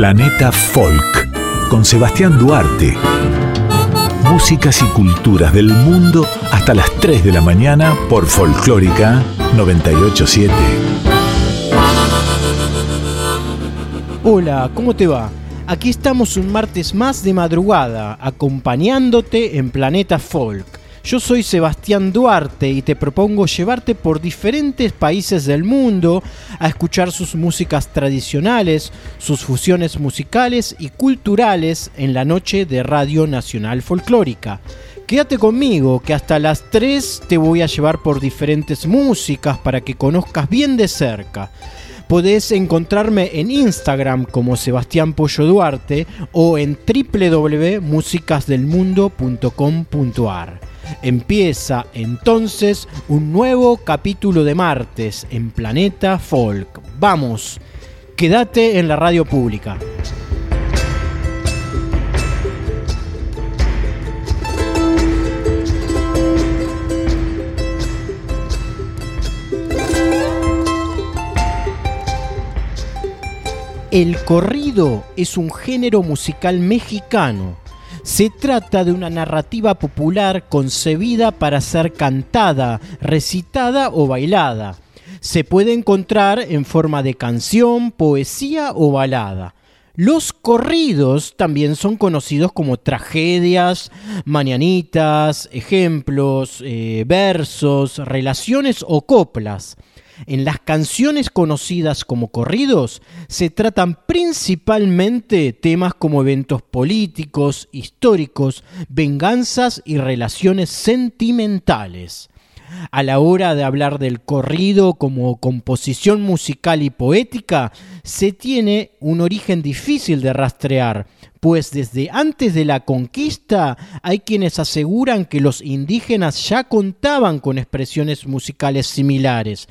Planeta Folk con Sebastián Duarte. Músicas y culturas del mundo hasta las 3 de la mañana por Folclórica 987. Hola, ¿cómo te va? Aquí estamos un martes más de madrugada, acompañándote en Planeta Folk. Yo soy Sebastián Duarte y te propongo llevarte por diferentes países del mundo a escuchar sus músicas tradicionales, sus fusiones musicales y culturales en la noche de Radio Nacional Folclórica. Quédate conmigo que hasta las 3 te voy a llevar por diferentes músicas para que conozcas bien de cerca. Podés encontrarme en Instagram como Sebastián Pollo Duarte o en www.musicasdelmundo.com.ar. Empieza entonces un nuevo capítulo de martes en Planeta Folk. Vamos, quédate en la radio pública. El corrido es un género musical mexicano se trata de una narrativa popular concebida para ser cantada, recitada o bailada. Se puede encontrar en forma de canción, poesía o balada. Los corridos también son conocidos como tragedias, mañanitas, ejemplos, eh, versos, relaciones o coplas. En las canciones conocidas como corridos se tratan principalmente temas como eventos políticos, históricos, venganzas y relaciones sentimentales. A la hora de hablar del corrido como composición musical y poética, se tiene un origen difícil de rastrear, pues desde antes de la conquista hay quienes aseguran que los indígenas ya contaban con expresiones musicales similares,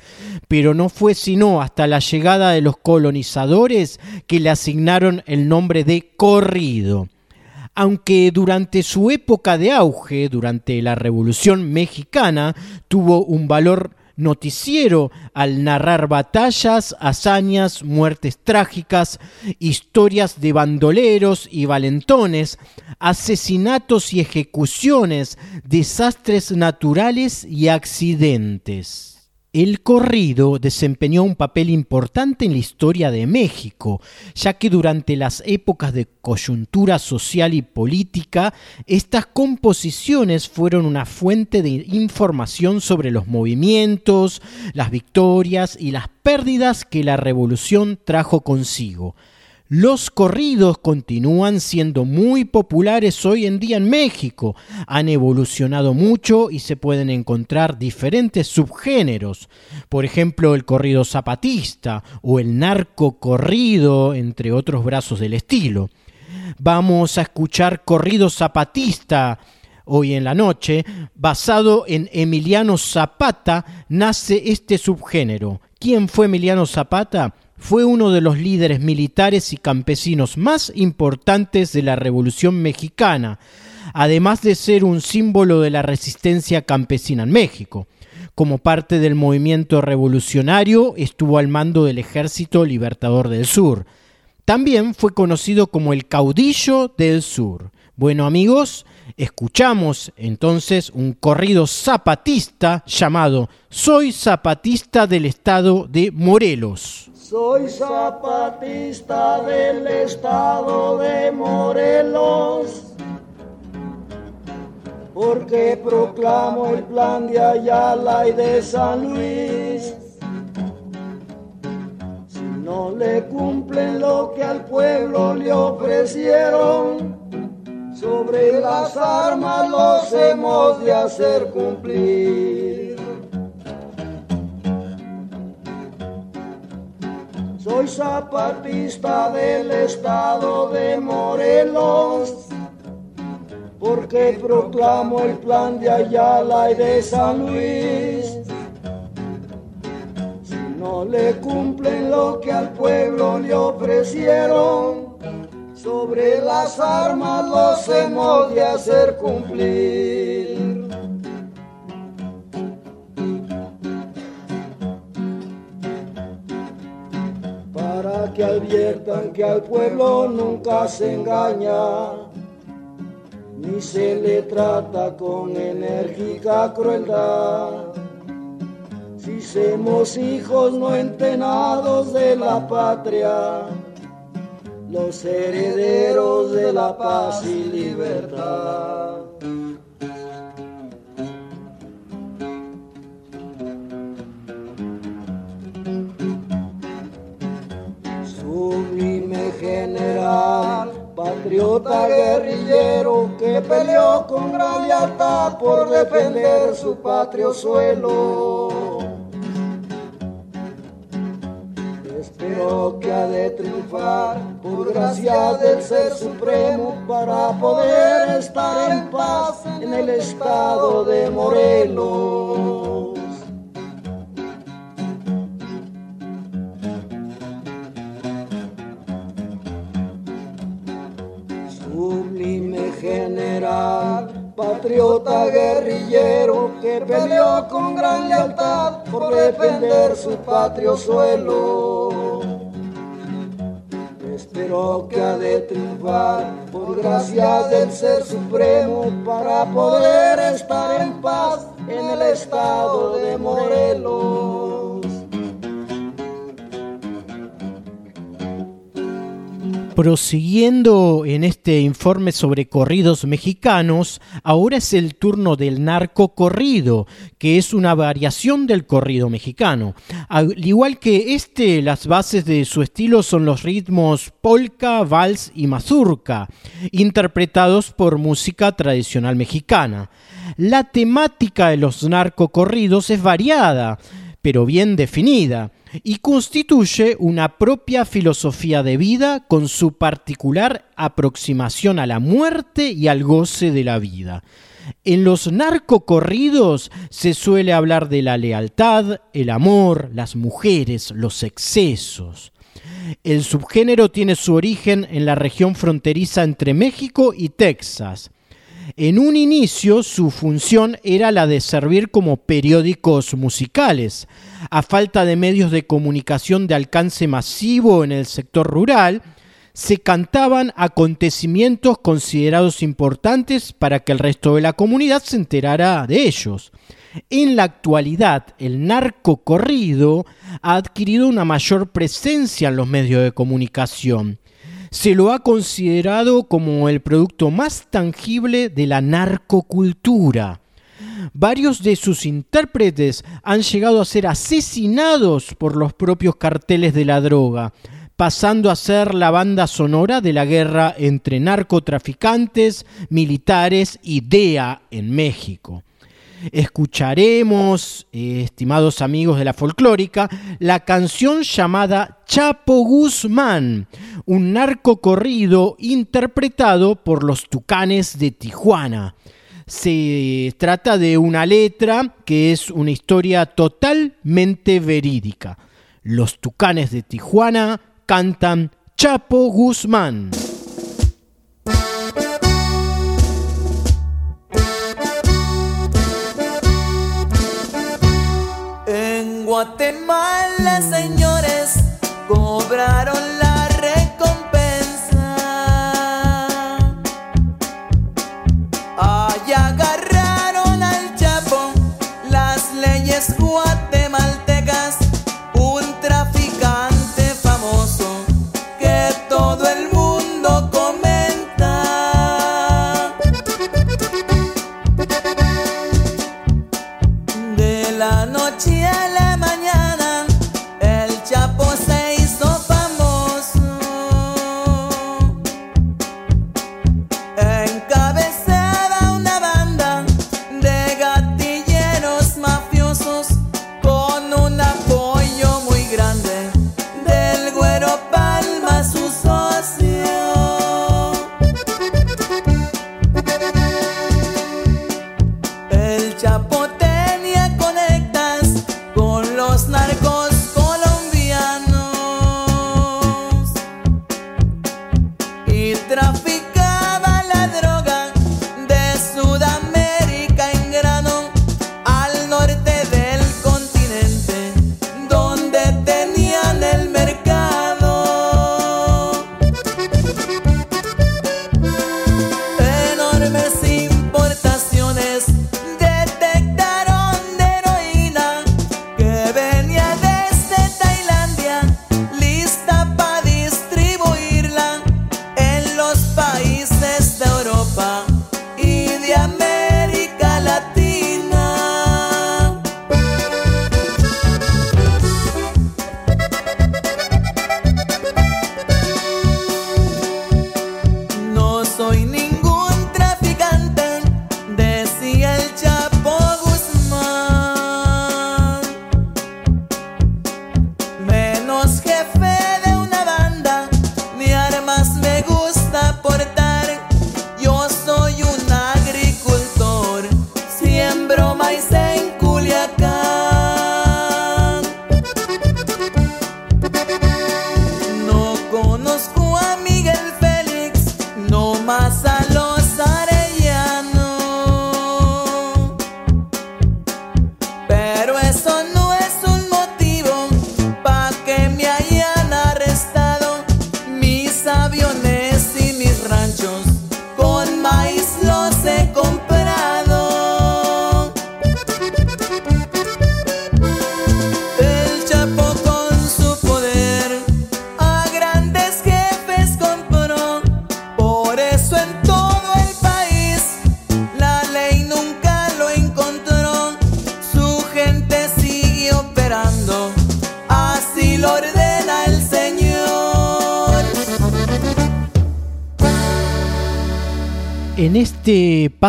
pero no fue sino hasta la llegada de los colonizadores que le asignaron el nombre de corrido. Aunque durante su época de auge, durante la Revolución Mexicana, tuvo un valor noticiero al narrar batallas, hazañas, muertes trágicas, historias de bandoleros y valentones, asesinatos y ejecuciones, desastres naturales y accidentes. El corrido desempeñó un papel importante en la historia de México, ya que durante las épocas de coyuntura social y política, estas composiciones fueron una fuente de información sobre los movimientos, las victorias y las pérdidas que la revolución trajo consigo. Los corridos continúan siendo muy populares hoy en día en México. Han evolucionado mucho y se pueden encontrar diferentes subgéneros. Por ejemplo, el corrido zapatista o el narco corrido, entre otros brazos del estilo. Vamos a escuchar corrido zapatista hoy en la noche. Basado en Emiliano Zapata nace este subgénero. ¿Quién fue Emiliano Zapata? Fue uno de los líderes militares y campesinos más importantes de la Revolución Mexicana, además de ser un símbolo de la resistencia campesina en México. Como parte del movimiento revolucionario, estuvo al mando del Ejército Libertador del Sur. También fue conocido como el caudillo del Sur. Bueno amigos, escuchamos entonces un corrido zapatista llamado Soy zapatista del estado de Morelos. Soy zapatista del estado de Morelos, porque proclamo el plan de Ayala y de San Luis. Si no le cumplen lo que al pueblo le ofrecieron, sobre las armas los hemos de hacer cumplir. Soy zapatista del estado de Morelos, porque proclamo el plan de Ayala y de San Luis. Si no le cumplen lo que al pueblo le ofrecieron, sobre las armas los hemos de hacer cumplir. para que adviertan que al pueblo nunca se engaña, ni se le trata con enérgica crueldad. Si somos hijos no entenados de la patria, los herederos de la paz y libertad. Sublime general, patriota guerrillero que peleó con gran lealtad por defender su patrio suelo gracia del Ser Supremo para poder estar en paz en el estado de Morelos. Sublime general, patriota guerrillero que peleó con gran lealtad por defender su patrio suelo pero que ha de triunfar por gracia del Ser Supremo para poder estar en paz en el estado de Morelos. Prosiguiendo en este informe sobre corridos mexicanos, ahora es el turno del narco corrido, que es una variación del corrido mexicano. Al igual que este, las bases de su estilo son los ritmos polka, vals y mazurca, interpretados por música tradicional mexicana. La temática de los narcocorridos es variada, pero bien definida y constituye una propia filosofía de vida con su particular aproximación a la muerte y al goce de la vida. En los narcocorridos se suele hablar de la lealtad, el amor, las mujeres, los excesos. El subgénero tiene su origen en la región fronteriza entre México y Texas. En un inicio su función era la de servir como periódicos musicales. A falta de medios de comunicación de alcance masivo en el sector rural, se cantaban acontecimientos considerados importantes para que el resto de la comunidad se enterara de ellos. En la actualidad, el narco corrido ha adquirido una mayor presencia en los medios de comunicación se lo ha considerado como el producto más tangible de la narcocultura. Varios de sus intérpretes han llegado a ser asesinados por los propios carteles de la droga, pasando a ser la banda sonora de la guerra entre narcotraficantes, militares y DEA en México escucharemos, eh, estimados amigos de la folclórica, la canción llamada Chapo Guzmán, un narco corrido interpretado por los Tucanes de Tijuana. Se trata de una letra que es una historia totalmente verídica. Los Tucanes de Tijuana cantan Chapo Guzmán. Guatemala, señores, cobraron la recompensa. Allá agarraron al Chapo las leyes guatemaltecas, un traficante famoso que todo el mundo comenta. De la noche a la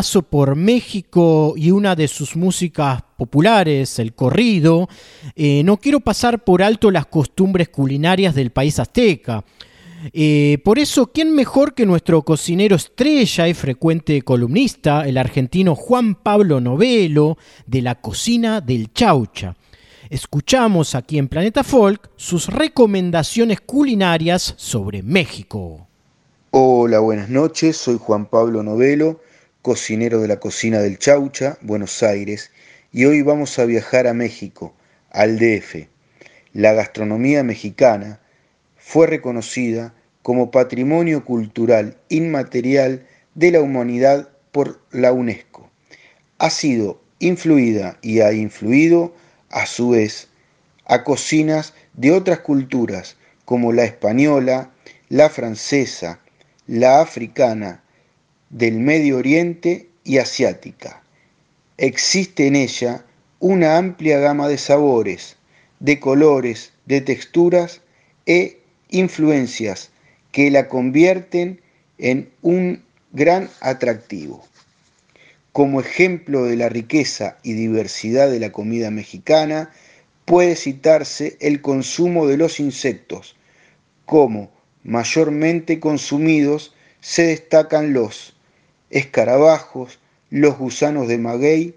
paso por México y una de sus músicas populares, el corrido, eh, no quiero pasar por alto las costumbres culinarias del país azteca. Eh, por eso, ¿quién mejor que nuestro cocinero estrella y frecuente columnista, el argentino Juan Pablo Novelo, de la cocina del Chaucha? Escuchamos aquí en Planeta Folk sus recomendaciones culinarias sobre México. Hola, buenas noches. Soy Juan Pablo Novelo, cocinero de la cocina del Chaucha, Buenos Aires, y hoy vamos a viajar a México, al DF. La gastronomía mexicana fue reconocida como Patrimonio Cultural Inmaterial de la Humanidad por la UNESCO. Ha sido influida y ha influido, a su vez, a cocinas de otras culturas como la española, la francesa, la africana, del Medio Oriente y asiática. Existe en ella una amplia gama de sabores, de colores, de texturas e influencias que la convierten en un gran atractivo. Como ejemplo de la riqueza y diversidad de la comida mexicana, puede citarse el consumo de los insectos, como mayormente consumidos se destacan los escarabajos, los gusanos de maguey,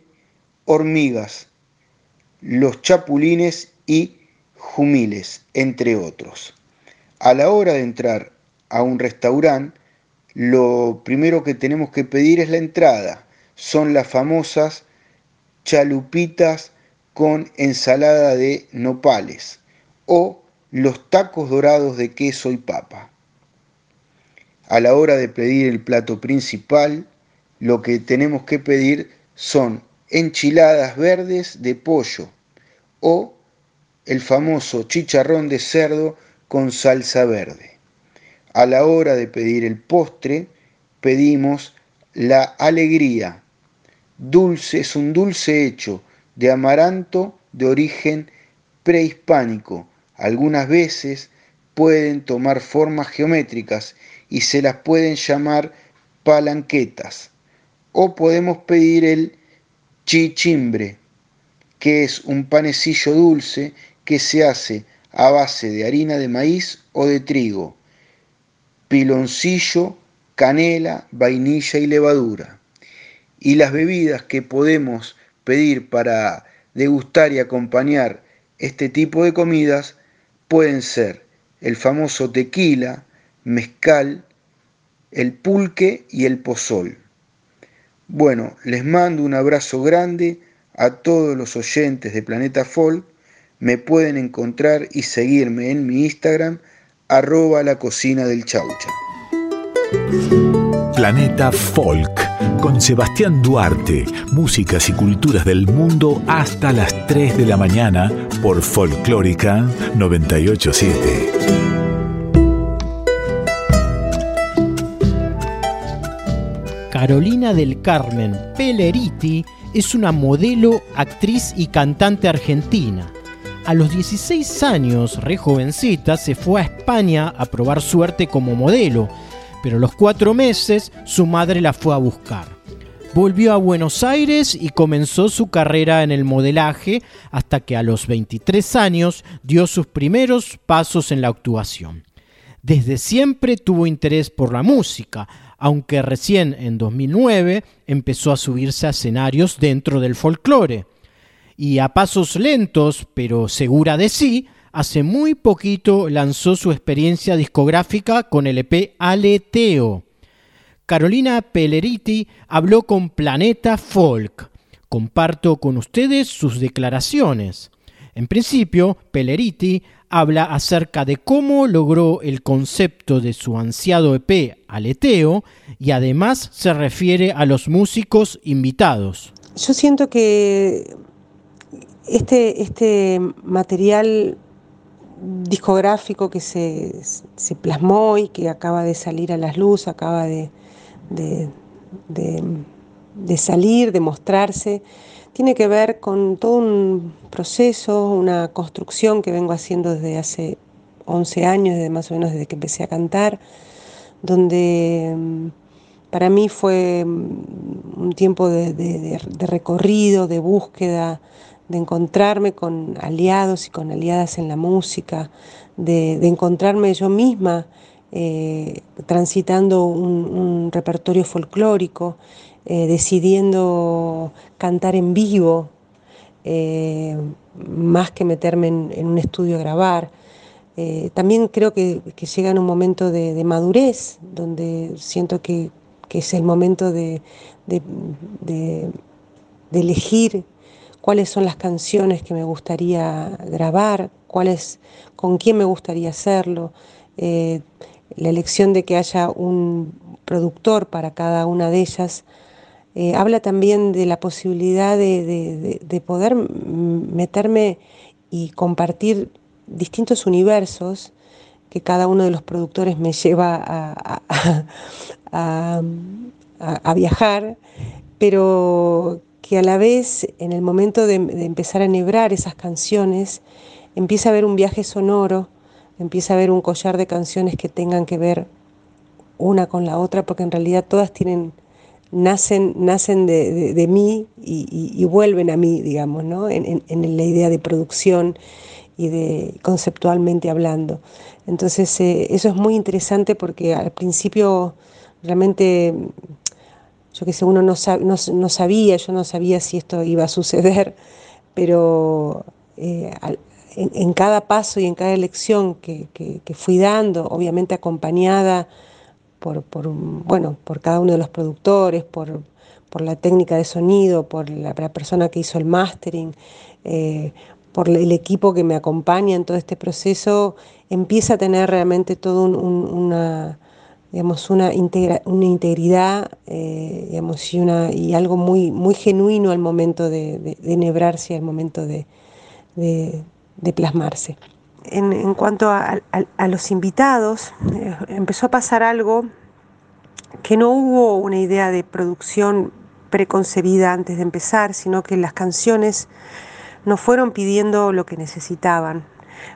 hormigas, los chapulines y jumiles, entre otros. A la hora de entrar a un restaurante, lo primero que tenemos que pedir es la entrada. Son las famosas chalupitas con ensalada de nopales o los tacos dorados de queso y papa. A la hora de pedir el plato principal, lo que tenemos que pedir son enchiladas verdes de pollo o el famoso chicharrón de cerdo con salsa verde. A la hora de pedir el postre, pedimos la alegría. Dulce es un dulce hecho de amaranto de origen prehispánico algunas veces pueden tomar formas geométricas y se las pueden llamar palanquetas. O podemos pedir el chichimbre, que es un panecillo dulce que se hace a base de harina de maíz o de trigo, piloncillo, canela, vainilla y levadura. Y las bebidas que podemos pedir para degustar y acompañar este tipo de comidas pueden ser el famoso tequila, mezcal, el pulque y el pozol. Bueno, les mando un abrazo grande a todos los oyentes de Planeta Folk. Me pueden encontrar y seguirme en mi Instagram, arroba la cocina del chaucha. Planeta Folk con Sebastián Duarte, músicas y culturas del mundo hasta las 3 de la mañana por Folclórica 987. Carolina del Carmen Peleriti es una modelo, actriz y cantante argentina. A los 16 años, re jovencita, se fue a España a probar suerte como modelo pero a los cuatro meses su madre la fue a buscar. Volvió a Buenos Aires y comenzó su carrera en el modelaje hasta que a los 23 años dio sus primeros pasos en la actuación. Desde siempre tuvo interés por la música, aunque recién en 2009 empezó a subirse a escenarios dentro del folclore. Y a pasos lentos, pero segura de sí, hace muy poquito lanzó su experiencia discográfica con el EP Aleteo. Carolina Pelleriti habló con Planeta Folk. Comparto con ustedes sus declaraciones. En principio, Pelleriti habla acerca de cómo logró el concepto de su ansiado EP Aleteo y además se refiere a los músicos invitados. Yo siento que este, este material discográfico que se, plasmó y que acaba de salir a las luces, acaba de, de salir, de mostrarse, tiene que ver con todo un proceso, una construcción que vengo haciendo desde hace 11 años, desde más o menos desde que empecé a cantar, donde mm, para mí fue mm, un tiempo de, recorrido, de búsqueda, de encontrarme con aliados y con aliadas en la música, de, encontrarme yo misma eh, transitando un repertorio folclórico eh, decidiendo cantar en vivo, eh, más que meterme en, un estudio a grabar. Eh, también creo que, llega en un momento de, madurez, donde siento que, es el momento de, elegir cuáles son las canciones que me gustaría grabar, cuáles, con quién me gustaría hacerlo. la elección de que haya un productor para cada una de ellas eh, habla también de la posibilidad de, poder meterme y compartir distintos universos que cada uno de los productores me lleva a, viajar, pero que a la vez en el momento de, empezar a enhebrar esas canciones, empieza a haber un viaje sonoro, empieza a haber un collar de canciones que tengan que ver una con la otra, porque en realidad todas tienen nacen, nacen de, mí y, vuelven a mí, digamos, ¿no? en, la idea de producción y de conceptualmente hablando. Entonces, eh, eso es muy interesante porque al principio realmente, yo que sé, uno no, no, sabía, yo no sabía si esto iba a suceder, pero eh, en, cada paso y en cada elección que fui dando, obviamente acompañada, por, bueno, por cada uno de los productores, por, la técnica de sonido, por la, persona que hizo el mastering, eh, por el equipo que me acompaña en todo este proceso, empieza a tener realmente todo una, digamos, una, una integridad eh, digamos, y, una, y algo muy, muy genuino al momento de, de, de al momento de, plasmarse. En, cuanto a, los invitados, eh, empezó a pasar algo que no hubo una idea de producción preconcebida antes de empezar, sino que las canciones nos fueron pidiendo lo que necesitaban,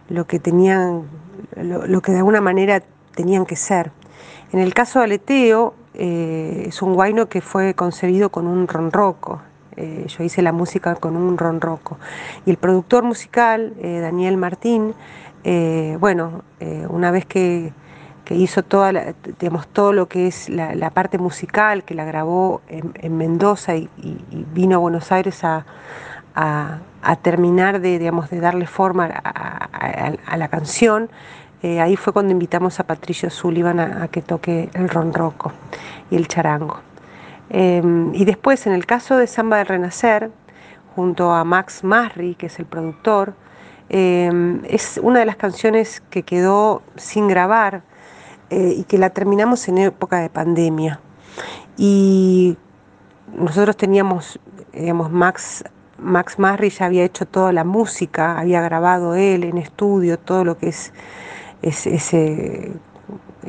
lo que tenían, lo, que de alguna manera tenían que ser. En el caso de Aleteo, eh, es un guayno que fue concebido con un ronroco, eh, yo hice la música con un ronroco. Y el productor musical, eh, Daniel Martín, eh, bueno, una vez que, hizo toda digamos, todo lo que es la, parte musical, que la grabó en, Mendoza y, vino a Buenos Aires a, terminar de, digamos, de darle forma a, la canción, ahí fue cuando invitamos a Patricio Sullivan a, que toque el ronroco y el charango. Em, y después, en el caso de Samba del Renacer, junto a Max Masri, que es el productor, em, es una de las canciones que quedó sin grabar eh, y que la terminamos en época de pandemia. Y nosotros teníamos, digamos, Max, Max ya había hecho toda la música, había grabado él en estudio todo lo que es, ese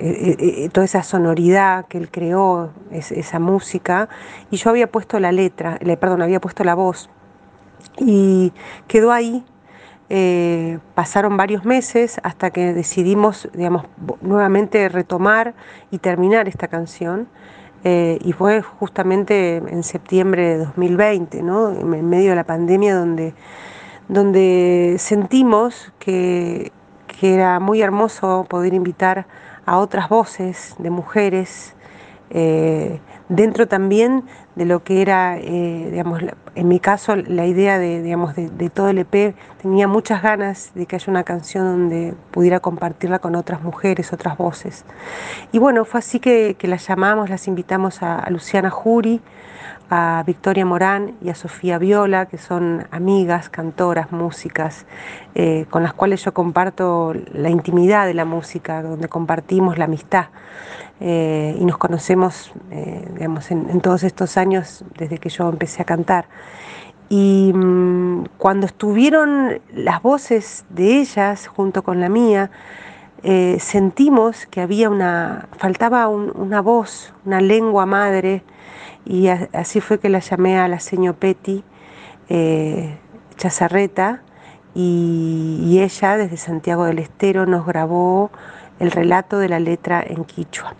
eh, eh, eh, toda esa sonoridad que él creó, esa música, y yo había puesto la letra, le, perdón, había puesto la voz, y quedó ahí. pasaron varios meses hasta que decidimos, digamos, nuevamente retomar y terminar esta canción. Y fue justamente en septiembre de 2020, ¿no? en medio de la pandemia, donde, donde sentimos que, que era muy hermoso poder invitar a otras voces de mujeres, eh, dentro también de lo que era, eh, digamos, en mi caso, la idea de, digamos, de, todo el EP, tenía muchas ganas de que haya una canción donde pudiera compartirla con otras mujeres, otras voces. Y bueno, fue así que, las llamamos, las invitamos a, Luciana Jury, a Victoria Morán y a Sofía Viola, que son amigas, cantoras, músicas, eh, con las cuales yo comparto la intimidad de la música, donde compartimos la amistad. Eh, y nos conocemos, eh, digamos, en, todos estos años desde que yo empecé a cantar. Y mm, cuando estuvieron las voces de ellas junto con la mía, sentimos que había una, faltaba una voz, una lengua madre, y así fue que la llamé a la señor Petty eh, Chazarreta y, ella desde Santiago del Estero nos grabó el relato de la letra en quichua.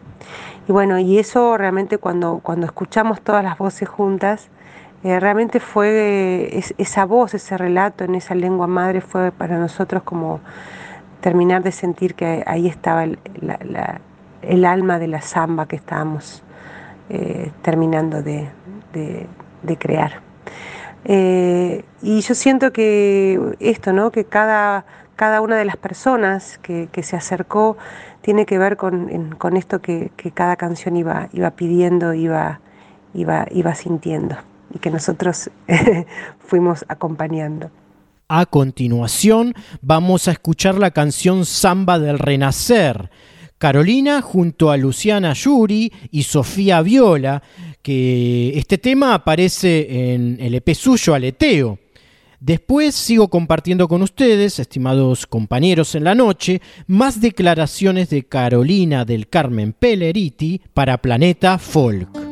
Y bueno, y eso realmente cuando, cuando escuchamos todas las voces juntas, eh, realmente fue esa voz, ese relato en esa lengua madre fue para nosotros como terminar de sentir que ahí estaba el, alma de la samba que estábamos eh, terminando de, crear. Eh, y yo siento que esto, ¿no? que cada, cada una de las personas que, se acercó tiene que ver con, esto que, cada canción iba, iba pidiendo, iba, iba, iba sintiendo y que nosotros fuimos acompañando. A continuación vamos a escuchar la canción Samba del Renacer Carolina junto a Luciana Yuri y Sofía Viola, que este tema aparece en el EP suyo Aleteo. Después sigo compartiendo con ustedes, estimados compañeros en la noche, más declaraciones de Carolina del Carmen Pelleriti para Planeta Folk.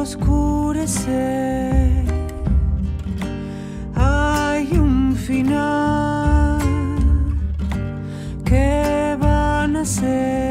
oscurecer. final. ¿Qué van a ser?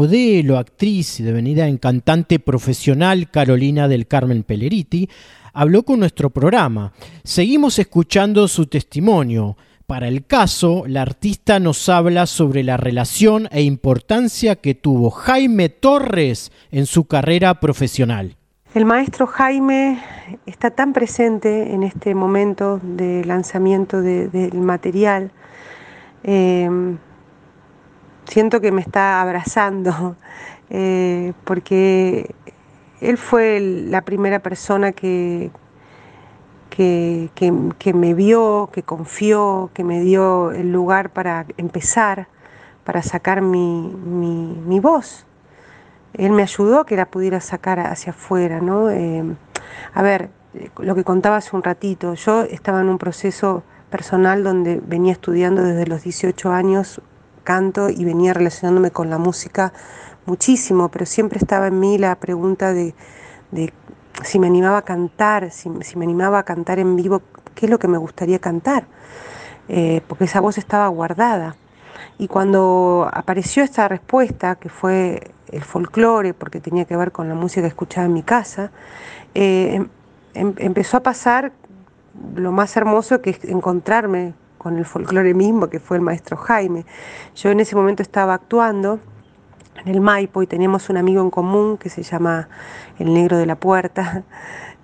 Modelo, actriz y devenida en cantante profesional Carolina del Carmen Pelleriti, habló con nuestro programa. Seguimos escuchando su testimonio. Para el caso, la artista nos habla sobre la relación e importancia que tuvo Jaime Torres en su carrera profesional. El maestro Jaime está tan presente en este momento de lanzamiento del material. Em, siento que me está abrazando, eh, porque él fue la primera persona que, que, me vio, que confió, que me dio el lugar para empezar, para sacar mi, voz. Él me ayudó a que la pudiera sacar hacia afuera, ¿no? Eh, a ver, lo que contaba hace un ratito, yo estaba en un proceso personal donde venía estudiando desde los 18 años canto y venía relacionándome con la música muchísimo, pero siempre estaba en mí la pregunta de, si me animaba a cantar, si, me animaba a cantar en vivo, qué es lo que me gustaría cantar, eh, porque esa voz estaba guardada. Y cuando apareció esta respuesta, que fue el folclore, porque tenía que ver con la música que escuchaba en mi casa, eh, em, em, empezó a pasar lo más hermoso que es encontrarme con el folclore mismo, que fue el maestro Jaime. Yo en ese momento estaba actuando en el Maipo y teníamos un amigo en común que se llama el negro de la puerta,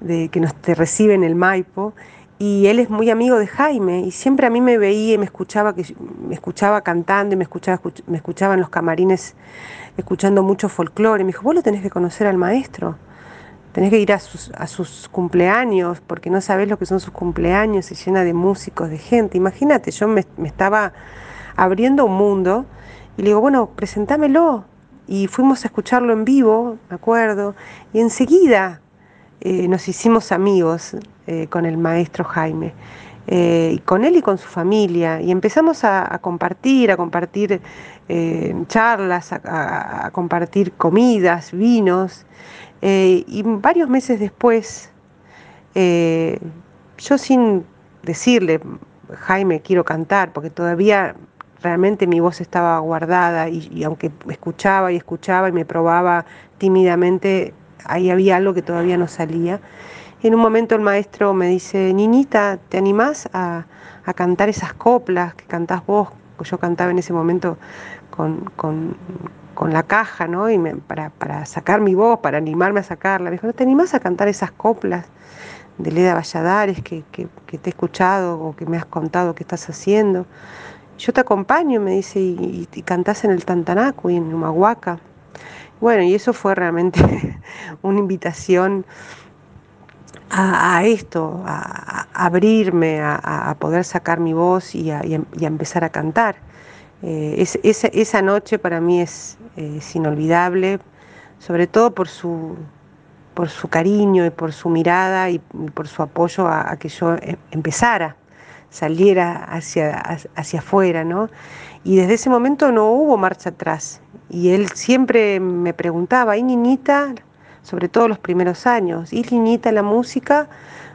de, que nos te recibe en el Maipo. Y él es muy amigo de Jaime y siempre a mí me veía y me escuchaba, que, me escuchaba cantando y me escuchaba, me escuchaba en los camarines escuchando mucho folclore. Me dijo, vos lo tenés que conocer al maestro, tenés que ir a sus, a sus cumpleaños porque no sabés lo que son sus cumpleaños, se llena de músicos, de gente. Imagínate, yo me, estaba abriendo un mundo y le digo, bueno, presentámelo, y fuimos a escucharlo en vivo, me acuerdo, y enseguida eh, nos hicimos amigos eh, con el maestro Jaime, eh, y con él y con su familia, y empezamos a, compartir, a compartir charlas, a, compartir comidas, vinos, y varios meses después, yo sin decirle, Jaime, quiero cantar, porque todavía realmente mi voz estaba guardada y, aunque escuchaba y escuchaba y me probaba tímidamente, ahí había algo que todavía no salía. Y en un momento el maestro me dice, niñita, ¿te animás a, cantar esas coplas que cantás vos? Yo cantaba en ese momento con, la caja, ¿no? Y para, sacar mi voz, para animarme a sacarla. Me dijo, ¿no te animás a cantar esas coplas de Leda Valladares que, que, te he escuchado o que me has contado que estás haciendo? yo te acompaño, me dice, y, cantás en el Tantanaco y en Humahuaca. Bueno, y eso fue realmente una invitación a, esto, a, abrirme, a, poder sacar mi voz y a, empezar a cantar. Eh, esa, noche para mí es, inolvidable, sobre todo por su, por su cariño y por su mirada y por su apoyo a, que yo em, empezara saliera hacia, hacia afuera, ¿no? Y desde ese momento no hubo marcha atrás. Y él siempre me preguntaba, ¿y niñita? Sobre todo los primeros años, ¿y niñita la música?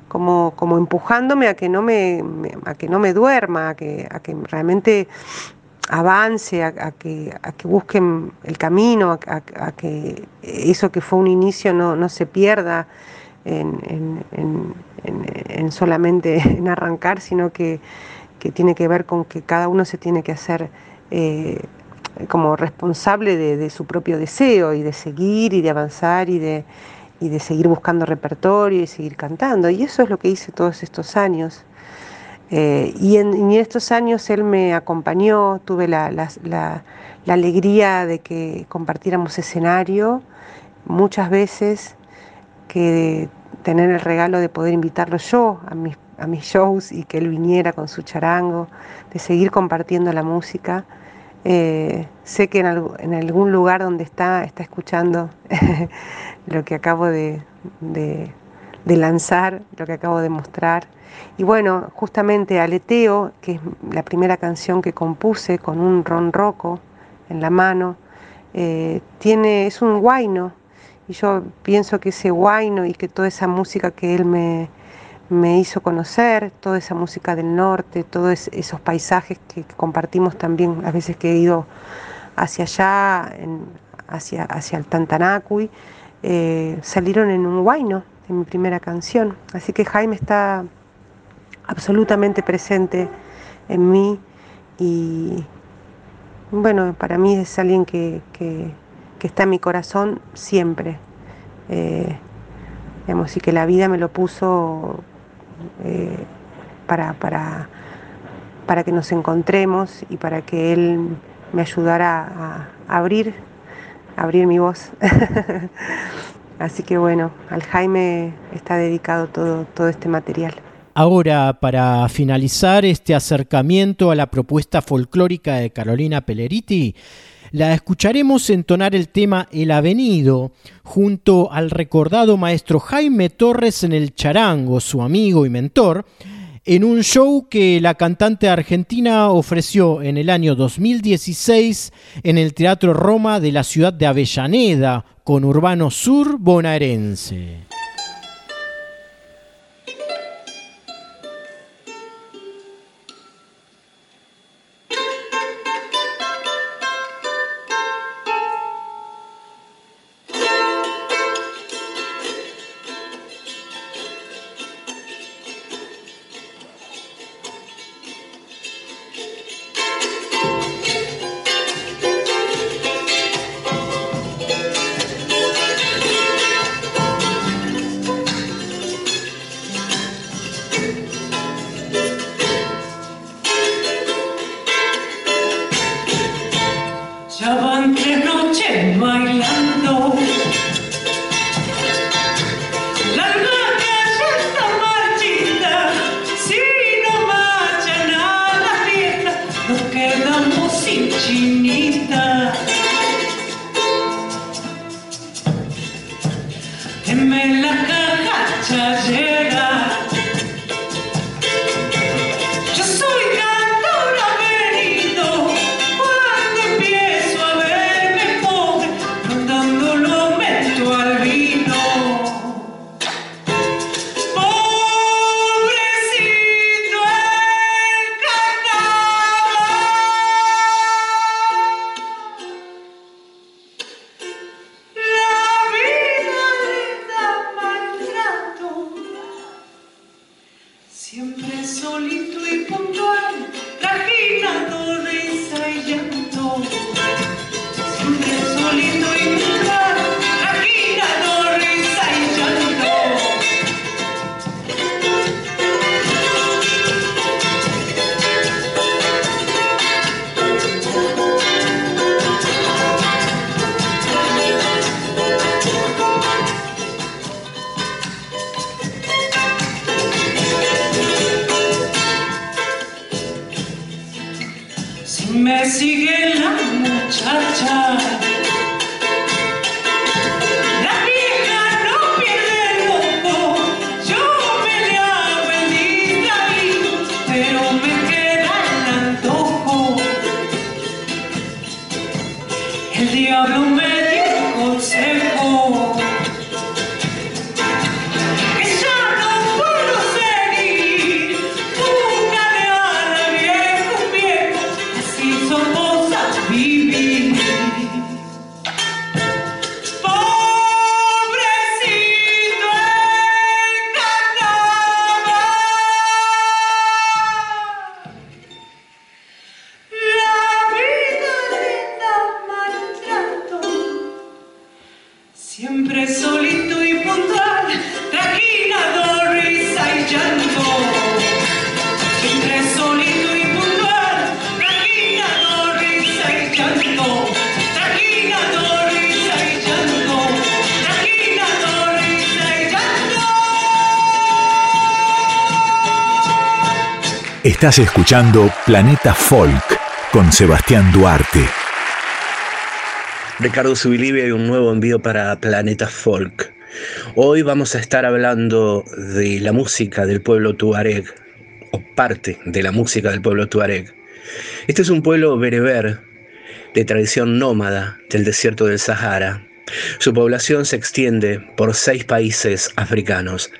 Como, como empujándome a que no me, a que no me duerma, a que, a que realmente avance, a, que, a que busquen el camino, a, que eso que fue un inicio no, no se pierda en, solamente en arrancar, sino que, tiene que ver con que cada uno se tiene que hacer eh, como responsable de, su propio deseo y de seguir y de avanzar y de, de seguir buscando repertorio y seguir cantando. Y eso es lo que hice todos estos años. Eh, y, en, estos años él me acompañó, tuve la, la, alegría de que compartiéramos escenario muchas veces que tener el regalo de poder invitarlo yo a mis, a mis shows y que él viniera con su charango, de seguir compartiendo la música. Eh, sé que en, algún lugar donde está, está escuchando lo que acabo de, lanzar, lo que acabo de mostrar. Y bueno, justamente Aleteo, que es la primera canción que compuse con un ronroco en la mano, eh, tiene, es un guayno y yo pienso que ese guayno y que toda esa música que él me, hizo conocer, toda esa música del norte, todos esos paisajes que, compartimos también, a veces que he ido hacia allá, hacia, hacia el Tantanacui, eh, salieron en un guayno, mi primera canción. Así que Jaime está absolutamente presente en mí y bueno, para mí es alguien que, está en mi corazón siempre. Eh, y que la vida me lo puso eh, para, para, para que nos encontremos y para que él me ayudara a, abrir, abrir mi voz. Así que bueno, al Jaime está dedicado todo, todo este material. Ahora, para finalizar este acercamiento a la propuesta folclórica de Carolina Pelleriti, la escucharemos entonar el tema El Avenido junto al recordado maestro Jaime Torres en el charango, su amigo y mentor, en un show que la cantante argentina ofreció en el año 2016 en el Teatro Roma de la ciudad de Avellaneda con Urbano Sur bonaerense. be Estás escuchando Planeta Folk con Sebastián Duarte. Ricardo Subilivia y un nuevo envío para Planeta Folk. Hoy vamos a estar hablando de la música del pueblo tuareg, o parte de la música del pueblo tuareg. Este es un pueblo bereber de tradición nómada del desierto del Sahara. Su población se extiende por seis países africanos: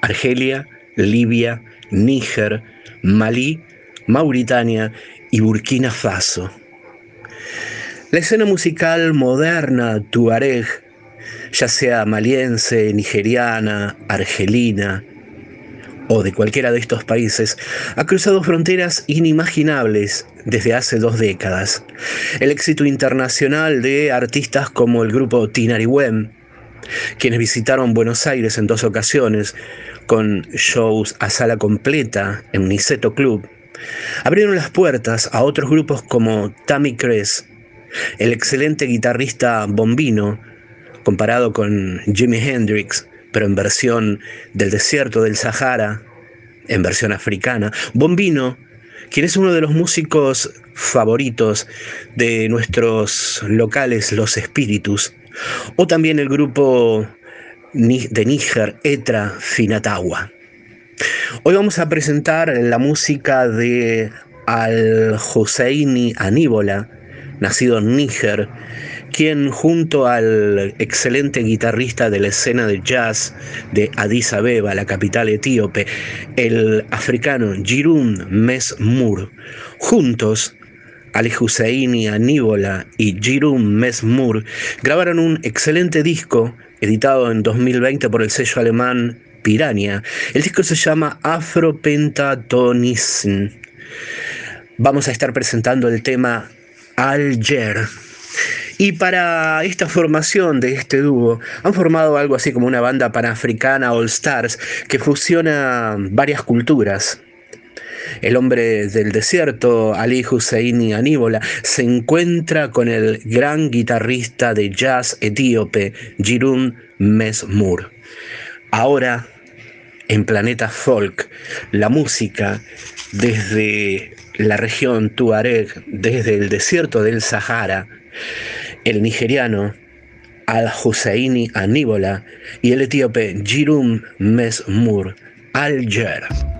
Argelia, Libia, Níger, Malí, Mauritania y Burkina Faso. La escena musical moderna tuareg, ya sea maliense, nigeriana, argelina o de cualquiera de estos países, ha cruzado fronteras inimaginables desde hace dos décadas. El éxito internacional de artistas como el grupo Tinariwen, quienes visitaron Buenos Aires en dos ocasiones con shows a sala completa en Niceto Club, abrieron las puertas a otros grupos como Tammy Cress, el excelente guitarrista Bombino, comparado con Jimi Hendrix, pero en versión del desierto del Sahara, en versión africana. Bombino, quien es uno de los músicos favoritos de nuestros locales Los Espíritus, o también el grupo de Níger, Etra Finatawa. Hoy vamos a presentar la música de Al-Husseini Aníbola, nacido en Níger, quien junto al excelente guitarrista de la escena de jazz de Addis Abeba, la capital etíope, el africano Jirun Mesmur, juntos Ali Husseini Aníbola y Jirun Mesmur grabaron un excelente disco editado en 2020 por el sello alemán Piranha. El disco se llama Afropentatonism. Vamos a estar presentando el tema Alger. Y para esta formación de este dúo han formado algo así como una banda panafricana All Stars que fusiona varias culturas. El hombre del desierto, Ali Husseini Aníbola, se encuentra con el gran guitarrista de jazz etíope, Jirun Mesmur. Ahora, en Planeta Folk, la música desde la región Tuareg, desde el desierto del Sahara, el nigeriano Al-Husseini Aníbola y el etíope Jirum Mesmur Alger.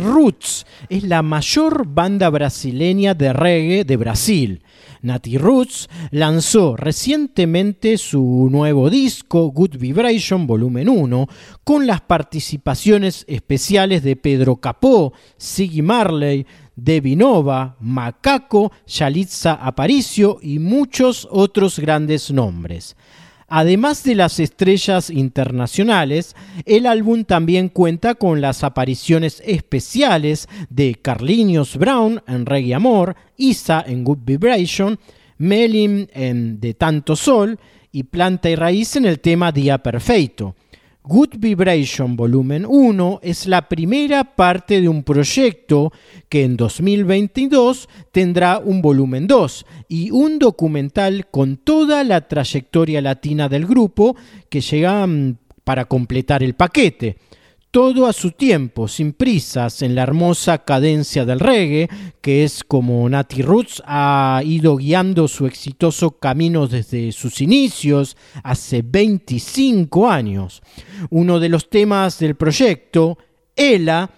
Roots es la mayor banda brasileña de reggae de Brasil. Nati Roots lanzó recientemente su nuevo disco Good Vibration Volumen 1 con las participaciones especiales de Pedro Capó, Siggy Marley, Debbie Nova, Macaco, Yalitza Aparicio y muchos otros grandes nombres. Además de las estrellas internacionales, el álbum también cuenta con las apariciones especiales de Carlinhos Brown en Reggae Amor, Isa en Good Vibration, Melin en De Tanto Sol y Planta y Raíz en el tema Día Perfecto. Good Vibration Volumen 1 es la primera parte de un proyecto que en 2022 tendrá un volumen 2 y un documental con toda la trayectoria latina del grupo que llegan para completar el paquete todo a su tiempo, sin prisas, en la hermosa cadencia del reggae, que es como Nati Roots ha ido guiando su exitoso camino desde sus inicios, hace 25 años. Uno de los temas del proyecto, Ela,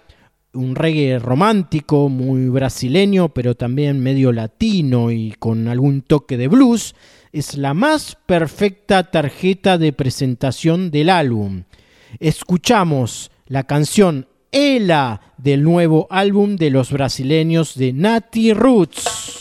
un reggae romántico, muy brasileño, pero también medio latino y con algún toque de blues, es la más perfecta tarjeta de presentación del álbum. Escuchamos la canción Ela del nuevo álbum de los brasileños de Nati Roots.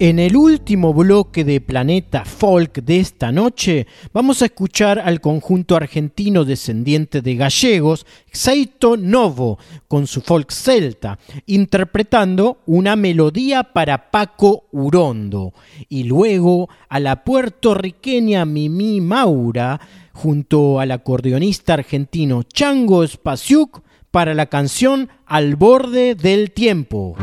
En el último bloque de Planeta Folk de esta noche vamos a escuchar al conjunto argentino descendiente de gallegos, Xeito Novo, con su folk celta, interpretando una melodía para Paco Urondo. Y luego a la puertorriqueña Mimi Maura, junto al acordeonista argentino Chango Spasiuk, para la canción Al borde del tiempo.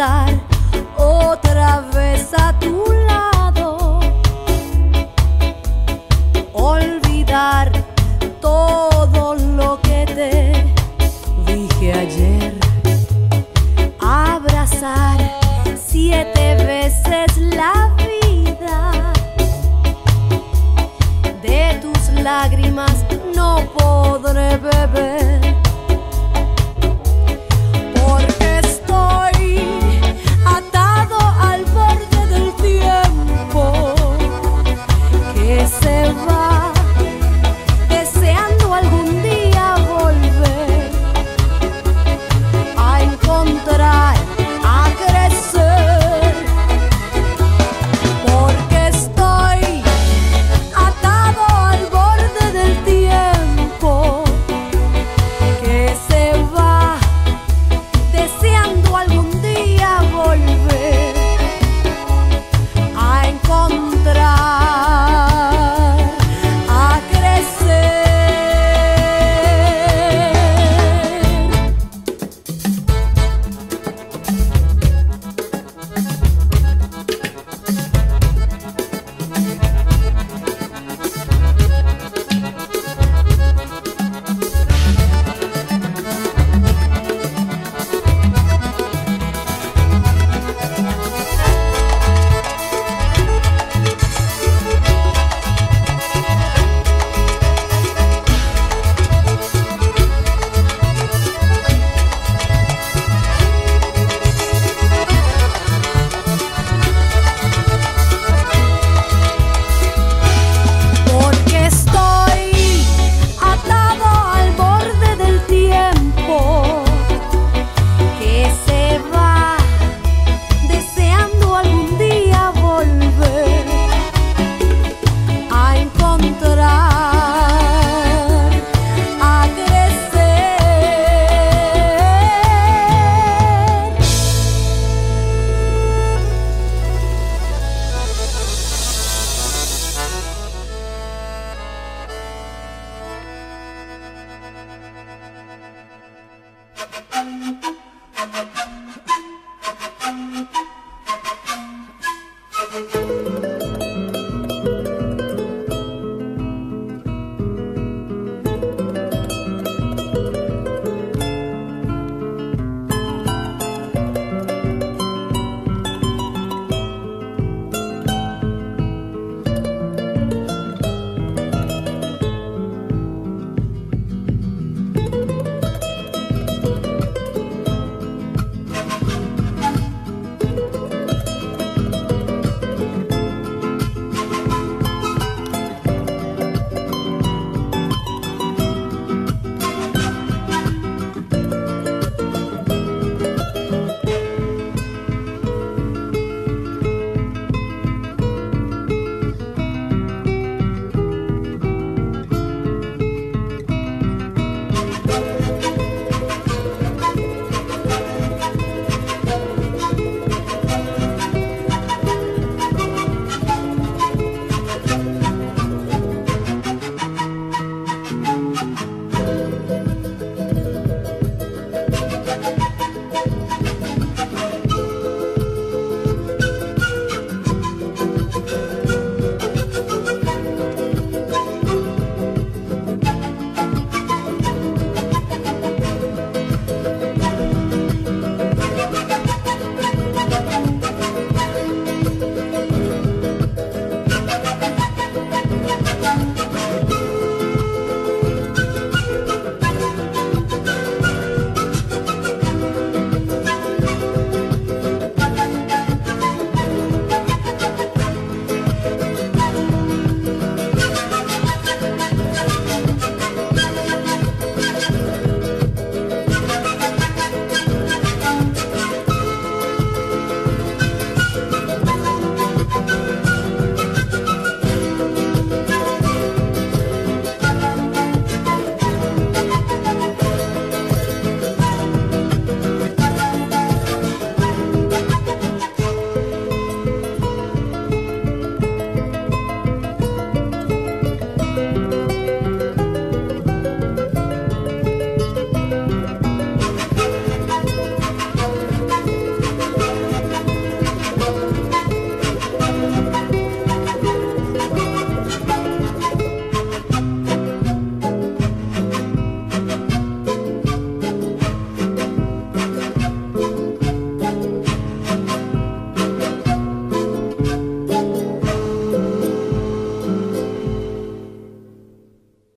Estar